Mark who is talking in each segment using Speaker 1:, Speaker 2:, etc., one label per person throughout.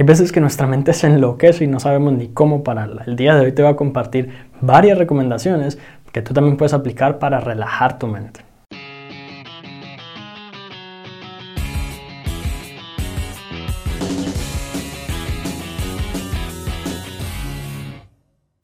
Speaker 1: Hay veces que nuestra mente se enloquece y no sabemos ni cómo pararla. El día de hoy te voy a compartir varias recomendaciones que tú también puedes aplicar para relajar tu mente.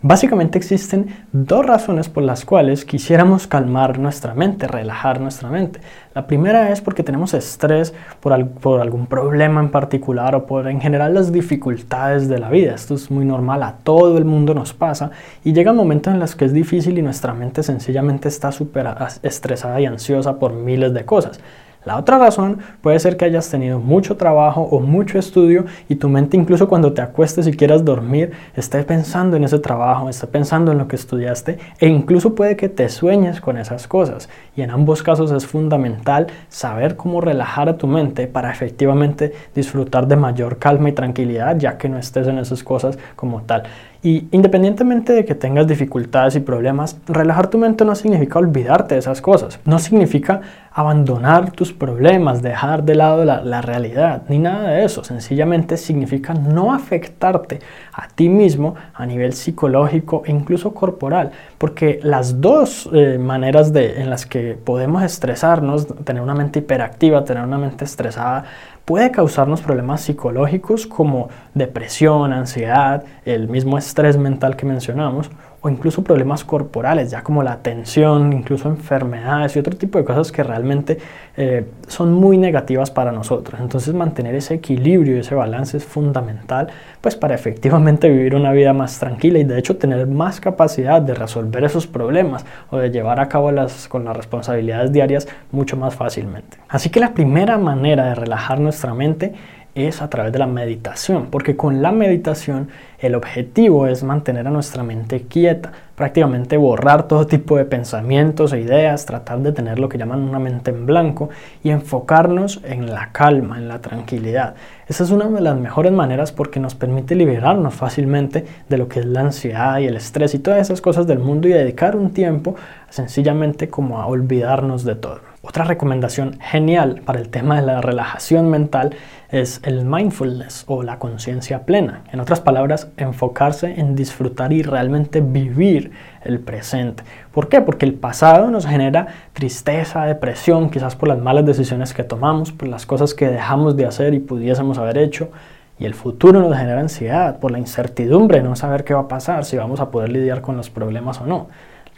Speaker 1: Básicamente existen dos razones por las cuales quisiéramos calmar nuestra mente, relajar nuestra mente. La primera es porque tenemos estrés por, algún problema en particular o por en general las dificultades de la vida. Esto es muy normal, a todo el mundo nos pasa y llega momentos en los que es difícil y nuestra mente sencillamente está súper estresada y ansiosa por miles de cosas. La otra razón puede ser que hayas tenido mucho trabajo o mucho estudio y tu mente incluso cuando te acuestes y quieras dormir esté pensando en ese trabajo, esté pensando en lo que estudiaste e incluso puede que te sueñes con esas cosas. Y en ambos casos es fundamental saber cómo relajar a tu mente para efectivamente disfrutar de mayor calma y tranquilidad ya que no estés en esas cosas como tal. Y independientemente de que tengas dificultades y problemas, relajar tu mente no significa olvidarte de esas cosas, no significa abandonar tus problemas, dejar de lado la, realidad, ni nada de eso, sencillamente significa no afectarte a ti mismo a nivel psicológico e incluso corporal, porque las dos eh, maneras de, en las que podemos estresarnos, tener una mente hiperactiva, tener una mente estresada, puede causarnos problemas psicológicos como depresión, ansiedad, el mismo estrés mental que mencionamos, o incluso problemas corporales, ya como la tensión, incluso enfermedades y otro tipo de cosas que realmente eh, son muy negativas para nosotros. Entonces mantener ese equilibrio y ese balance es fundamental pues para efectivamente vivir una vida más tranquila y de hecho tener más capacidad de resolver esos problemas o de llevar a cabo las, con las responsabilidades diarias mucho más fácilmente. Así que la primera manera de relajar nuestra mente es a través de la meditación, porque con la meditación el objetivo es mantener a nuestra mente quieta, prácticamente borrar todo tipo de pensamientos e ideas, tratar de tener lo que llaman una mente en blanco y enfocarnos en la calma, en la tranquilidad. Esa es una de las mejores maneras porque nos permite liberarnos fácilmente de lo que es la ansiedad y el estrés y todas esas cosas del mundo y dedicar un tiempo sencillamente como a olvidarnos de todo. Otra recomendación genial para el tema de la relajación mental es el mindfulness o la conciencia plena. En otras palabras, enfocarse en disfrutar y realmente vivir el presente. ¿Por qué? Porque el pasado nos genera tristeza, depresión, quizás por las malas decisiones que tomamos, por las cosas que dejamos de hacer y pudiésemos haber hecho. Y el futuro nos genera ansiedad por la incertidumbre no saber qué va a pasar, si vamos a poder lidiar con los problemas o no.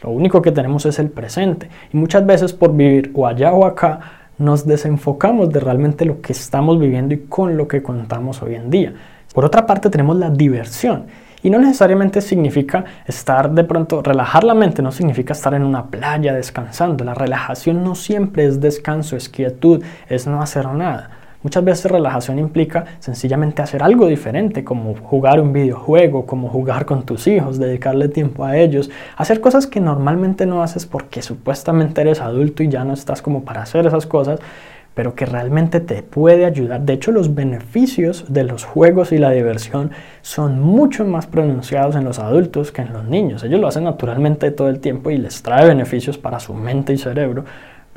Speaker 1: Lo único que tenemos es el presente. Y muchas veces por vivir o allá o acá, nos desenfocamos de realmente lo que estamos viviendo y con lo que contamos hoy en día. Por otra parte, tenemos la diversión. Y no necesariamente significa estar de pronto, relajar la mente no significa estar en una playa descansando. La relajación no siempre es descanso, es quietud, es no hacer nada. Muchas veces relajación implica sencillamente hacer algo diferente, como jugar un videojuego, como jugar con tus hijos, dedicarle tiempo a ellos, hacer cosas que normalmente no haces porque supuestamente eres adulto y ya no estás como para hacer esas cosas, pero que realmente te puede ayudar. De hecho, los beneficios de los juegos y la diversión son mucho más pronunciados en los adultos que en los niños. Ellos lo hacen naturalmente todo el tiempo y les trae beneficios para su mente y cerebro,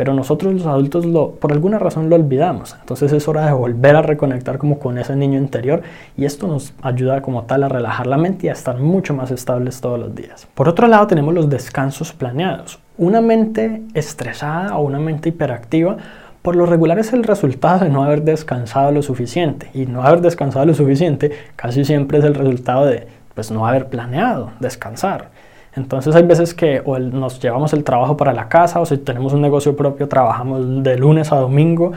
Speaker 1: pero nosotros los adultos lo, por alguna razón lo olvidamos. Entonces es hora de volver a reconectar como con ese niño interior y esto nos ayuda como tal a relajar la mente y a estar mucho más estables todos los días. Por otro lado tenemos los descansos planeados. Una mente estresada o una mente hiperactiva por lo regular es el resultado de no haber descansado lo suficiente y no haber descansado lo suficiente casi siempre es el resultado de pues no haber planeado descansar. Entonces hay veces que o nos llevamos el trabajo para la casa o si tenemos un negocio propio trabajamos de lunes a domingo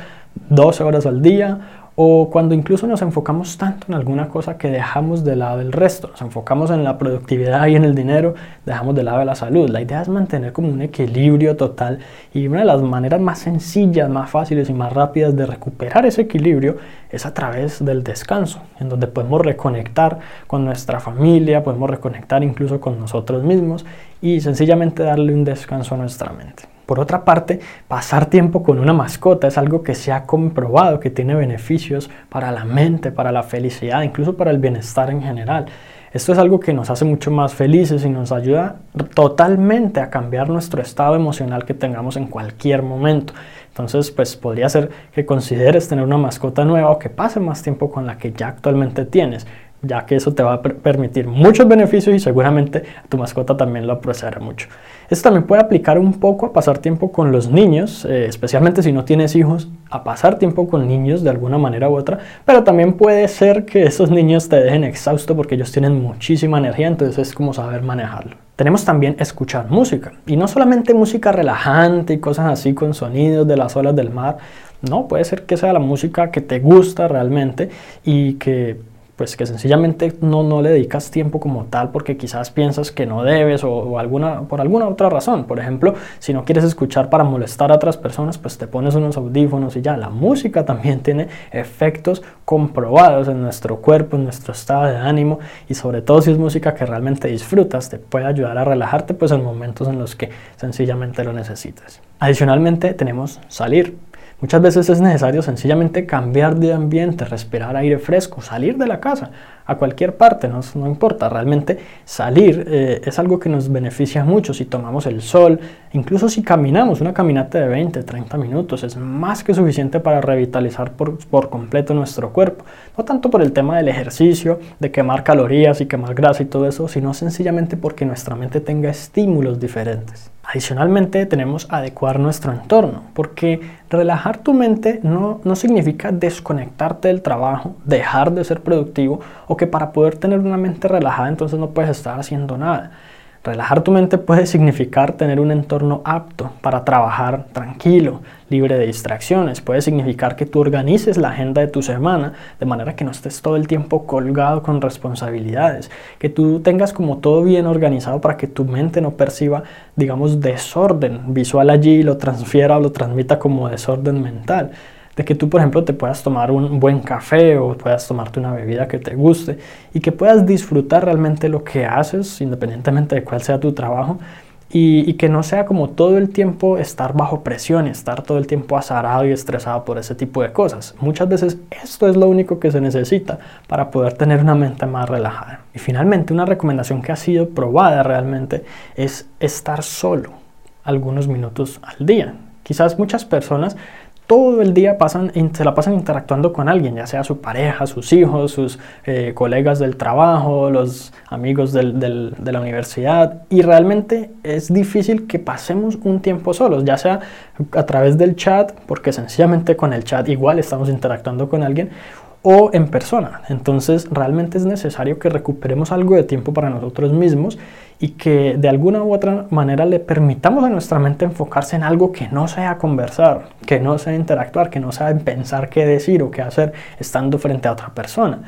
Speaker 1: 12 horas al día o cuando incluso nos enfocamos tanto en alguna cosa que dejamos de lado el resto, nos enfocamos en la productividad y en el dinero, dejamos de lado la salud. La idea es mantener como un equilibrio total y una de las maneras más sencillas, más fáciles y más rápidas de recuperar ese equilibrio es a través del descanso, en donde podemos reconectar con nuestra familia, podemos reconectar incluso con nosotros mismos y sencillamente darle un descanso a nuestra mente. Por otra parte, pasar tiempo con una mascota es algo que se ha comprobado que tiene beneficios para la mente, para la felicidad, incluso para el bienestar en general. Esto es algo que nos hace mucho más felices y nos ayuda totalmente a cambiar nuestro estado emocional que tengamos en cualquier momento. Entonces, pues podría ser que consideres tener una mascota nueva o que pase más tiempo con la que ya actualmente tienes ya que eso te va a permitir muchos beneficios y seguramente tu mascota también lo apreciará mucho. Esto también puede aplicar un poco a pasar tiempo con los niños, eh, especialmente si no tienes hijos, a pasar tiempo con niños de alguna manera u otra, pero también puede ser que esos niños te dejen exhausto porque ellos tienen muchísima energía, entonces es como saber manejarlo. Tenemos también escuchar música, y no solamente música relajante y cosas así con sonidos de las olas del mar, no, puede ser que sea la música que te gusta realmente y que pues que sencillamente no, no le dedicas tiempo como tal porque quizás piensas que no debes o, alguna, por alguna otra razón. Por ejemplo, si no quieres escuchar para molestar a otras personas, pues te pones unos audífonos y ya. La música también tiene efectos comprobados en nuestro cuerpo, en nuestro estado de ánimo y sobre todo si es música que realmente disfrutas, te puede ayudar a relajarte pues en momentos en los que sencillamente lo necesites. Adicionalmente tenemos salir. Muchas veces es necesario sencillamente cambiar de ambiente, respirar aire fresco, salir de la casa a cualquier parte, no, no importa, realmente salir eh, es algo que nos beneficia mucho si tomamos el sol, incluso si caminamos una caminata de 20, 30 minutos, es más que suficiente para revitalizar por, por completo nuestro cuerpo. No tanto por el tema del ejercicio, de quemar calorías y quemar grasa y todo eso, sino sencillamente porque nuestra mente tenga estímulos diferentes. Adicionalmente tenemos adecuar nuestro entorno, porque relajar tu mente no, no significa desconectarte del trabajo, dejar de ser productivo o que para poder tener una mente relajada entonces no puedes estar haciendo nada. Relajar tu mente puede significar tener un entorno apto para trabajar tranquilo, libre de distracciones. Puede significar que tú organices la agenda de tu semana de manera que no estés todo el tiempo colgado con responsabilidades. Que tú tengas como todo bien organizado para que tu mente no perciba, digamos, desorden visual allí y lo transfiera o lo transmita como desorden mental de que tú, por ejemplo, te puedas tomar un buen café o puedas tomarte una bebida que te guste y que puedas disfrutar realmente lo que haces, independientemente de cuál sea tu trabajo, y, que no sea como todo el tiempo estar bajo presión, estar todo el tiempo azarado y estresado por ese tipo de cosas. Muchas veces esto es lo único que se necesita para poder tener una mente más relajada. Y finalmente, una recomendación que ha sido probada realmente es estar solo algunos minutos al día. Quizás muchas personas todo el día pasan, se la pasan interactuando con alguien, ya sea su pareja, sus hijos, sus eh, colegas del trabajo, los amigos de la universidad. Y realmente es difícil que pasemos un tiempo solos, ya sea a través del chat, porque sencillamente con el chat igual estamos interactuando con alguien, o en persona. Entonces realmente es necesario que recuperemos algo de tiempo para nosotros mismos y que de alguna u otra manera le permitamos a nuestra mente enfocarse en algo que no sea conversar, que no sea interactuar, que no sea pensar qué decir o qué hacer estando frente a otra persona.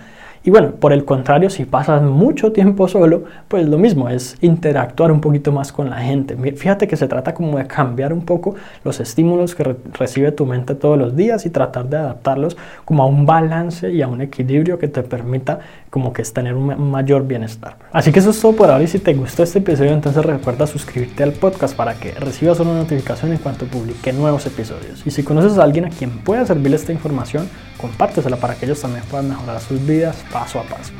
Speaker 1: Y bueno, por el contrario, si pasas mucho tiempo solo, pues lo mismo, es interactuar un poquito más con la gente. Fíjate que se trata como de cambiar un poco los estímulos que recibe tu mente todos los días y tratar de adaptarlos como a un balance y a un equilibrio que te permita como que tener un mayor bienestar. Así que eso es todo por ahora y si te gustó este episodio entonces recuerda suscribirte al podcast para que recibas una notificación en cuanto publique nuevos episodios. Y si conoces a alguien a quien pueda servirle esta información, compártesela para que ellos también puedan mejorar sus vidas passo a passo.